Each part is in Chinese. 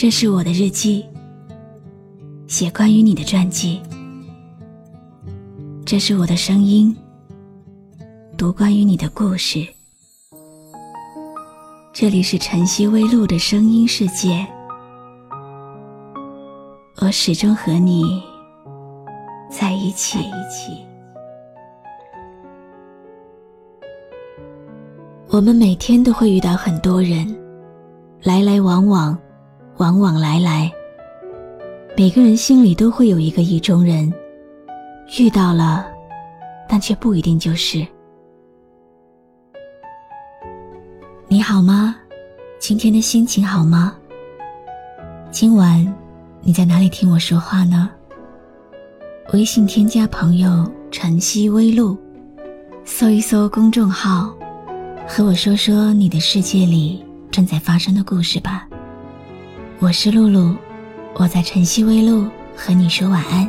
这是我的日记，写关于你的传记。这是我的声音，读关于你的故事。这里是晨曦微露的声音世界，我始终和你在一起。我们每天都会遇到很多人，来来往往，往往来来。每个人心里都会有一个意中人。遇到了，但却不一定就是。你好吗？今天的心情好吗？今晚你在哪里听我说话呢？微信添加朋友“晨曦微露”，搜一搜公众号，和我说说你的世界里正在发生的故事吧。我是露露，我在晨曦微露和你说晚安。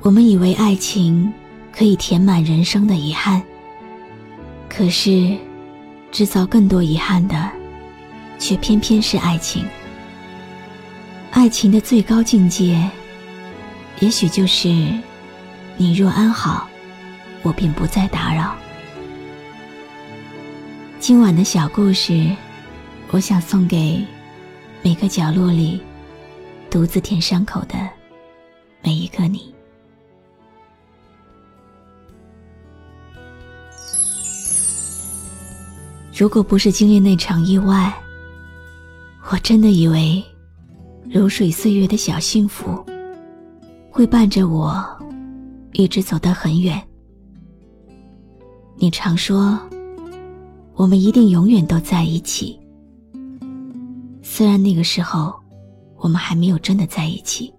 我们以为爱情可以填满人生的遗憾，可是制造更多遗憾的，却偏偏是爱情。爱情的最高境界，也许就是你若安好，我便不再打扰。今晚的小故事，我想送给每个角落里独自舔伤口的每一个你。如果不是经历那场意外，我真的以为如水岁月的小幸福会伴着我一直走得很远。你常说我们一定永远都在一起，虽然那个时候我们还没有真的在一起，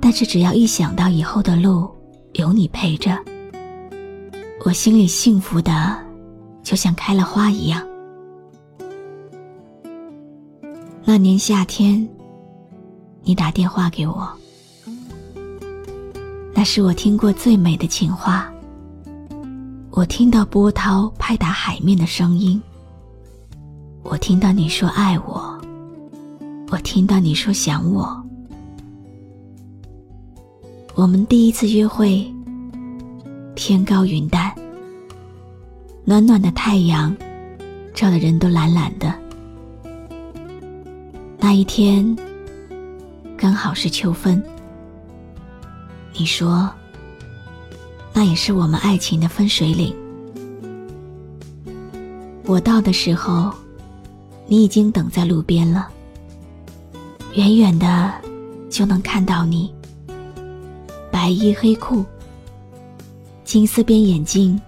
但是只要一想到以后的路有你陪着，我心里幸福的。就像开了花一样。那年夏天，你打电话给我，那是我听过最美的情话。我听到波涛拍打海面的声音，我听到你说爱我，我听到你说想我。我们第一次约会，天高云淡。暖暖的太阳，照的人都懒懒的。那一天，刚好是秋分。你说，那也是我们爱情的分水岭。我到的时候，你已经等在路边了。远远的就能看到你，白衣黑裤，金丝边眼镜。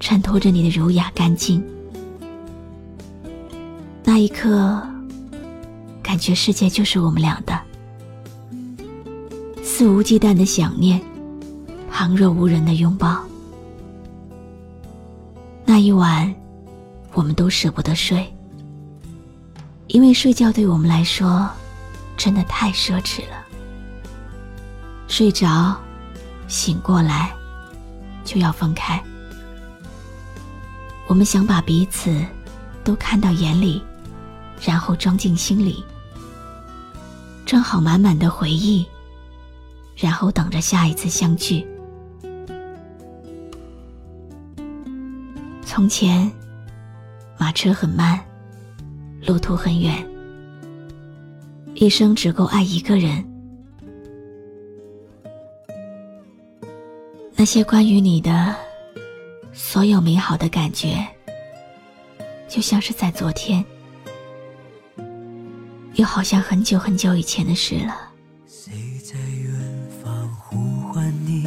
衬托着你的儒雅干净，那一刻，感觉世界就是我们俩的。肆无忌惮的想念，旁若无人的拥抱。那一晚，我们都舍不得睡，因为睡觉对我们来说，真的太奢侈了。睡着，醒过来，就要分开。我们想把彼此都看到眼里，然后装进心里，装好满满的回忆，然后等着下一次相聚。从前，马车很慢，路途很远，一生只够爱一个人。那些关于你的。所有美好的感觉，就像是在昨天，又好像很久很久以前的事了。谁在远方呼唤你？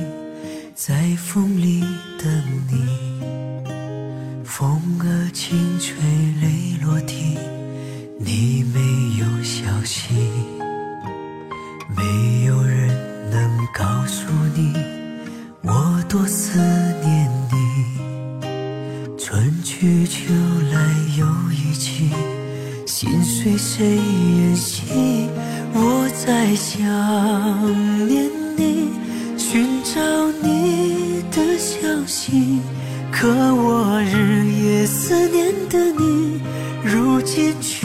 在风里等你。谁远行？我在想念你，寻找你的消息，可我日夜。思念的你，如今却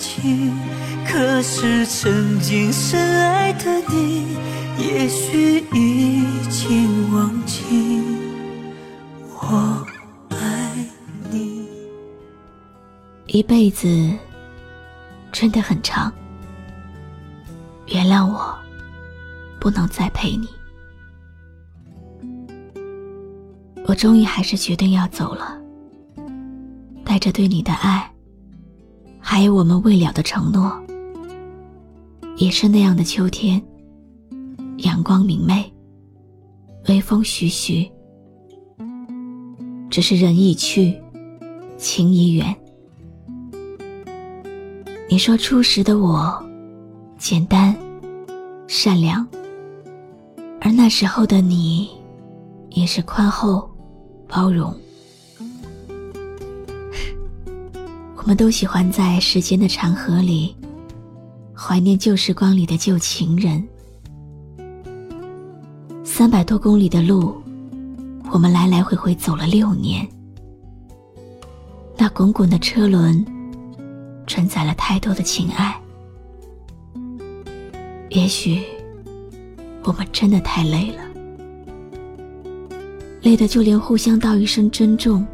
的归期。可是曾经深爱的你，也许已经忘记我爱你。一辈子真的很长。原谅我，不能再陪你。我终于还是决定要走了，带着对你的爱，还有我们未了的承诺。也是那样的秋天，阳光明媚，微风徐徐。只是人已去，情已远。你说初时的我。简单，善良，而那时候的你，也是宽厚、包容。我们都喜欢在时间的长河里，怀念旧时光里的旧情人。三百多公里的路，我们来来回回走了六年。那滚滚的车轮，承载了太多的情爱。也许，我们真的太累了，累得就连互相道一声珍重，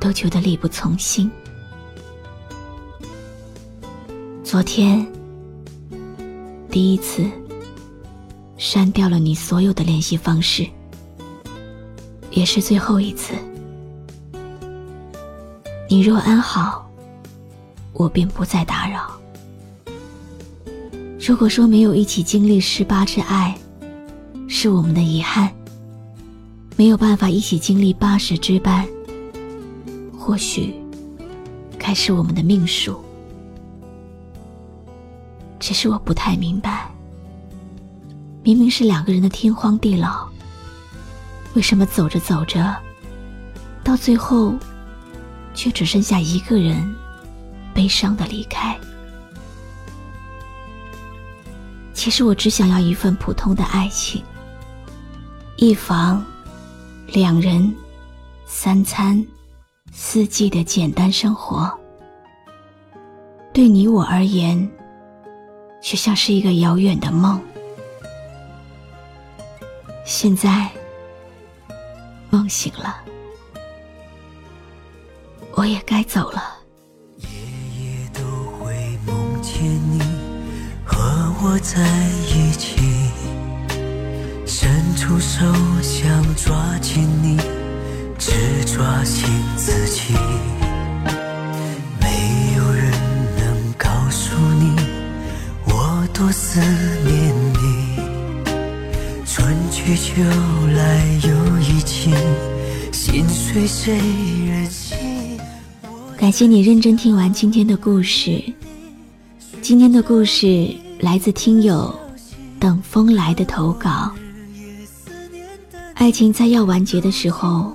都觉得力不从心。昨天，第一次删掉了你所有的联系方式，也是最后一次。你若安好，我便不再打扰。如果说没有一起经历十八之爱，是我们的遗憾；没有办法一起经历八十之伴，或许该是我们的命数。只是我不太明白，明明是两个人的天荒地老，为什么走着走着，到最后，却只剩下一个人悲伤的离开？其实我只想要一份普通的爱情，一房，两人，三餐，四季的简单生活。对你我而言，却像是一个遥远的梦。现在，梦醒了，我也该走了。夜夜都会梦见你和我在一起，伸出手想抓紧你，只抓紧自己。思念你。春去秋来又一季，心随谁人西？感谢你认真听完今天的故事。今天的故事。来自听友等风来的投稿。爱情在要完结的时候，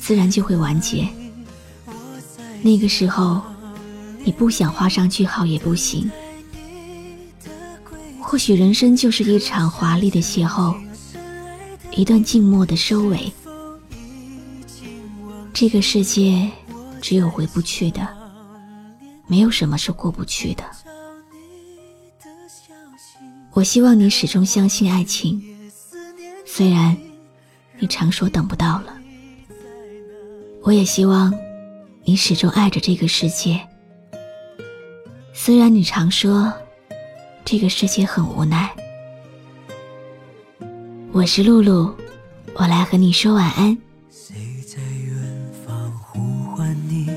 自然就会完结。那个时候，你不想画上句号也不行。或许人生就是一场华丽的邂逅，一段静默的收尾。这个世界只有回不去的，没有什么是过不去的。我希望你始终相信爱情，虽然你常说等不到了。我也希望你始终爱着这个世界，虽然你常说这个世界很无奈。我是露露，我来和你说晚安。谁在远方呼唤你，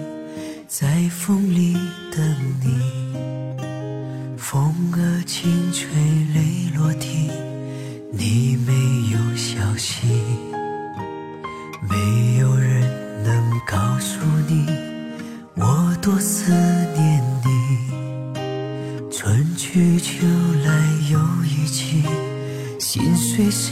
在风里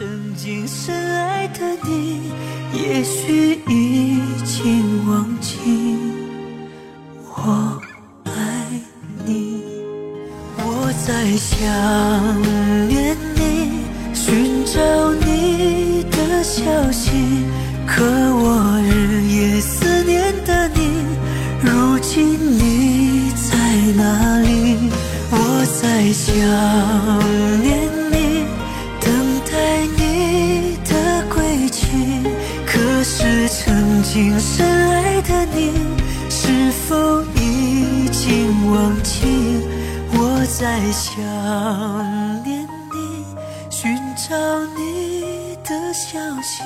曾经深爱的你，也许已经忘记我爱你。我在想念你，寻找你的消息，可我日夜思念的你，如今你在哪里？我在想念深爱的你，是否已经忘记？我在想念你，寻找你的消息。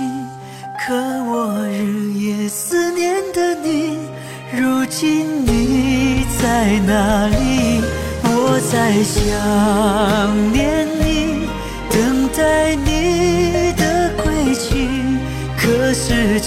可我日夜思念的你，如今你在哪里？我在想念你，等待你的归期。可是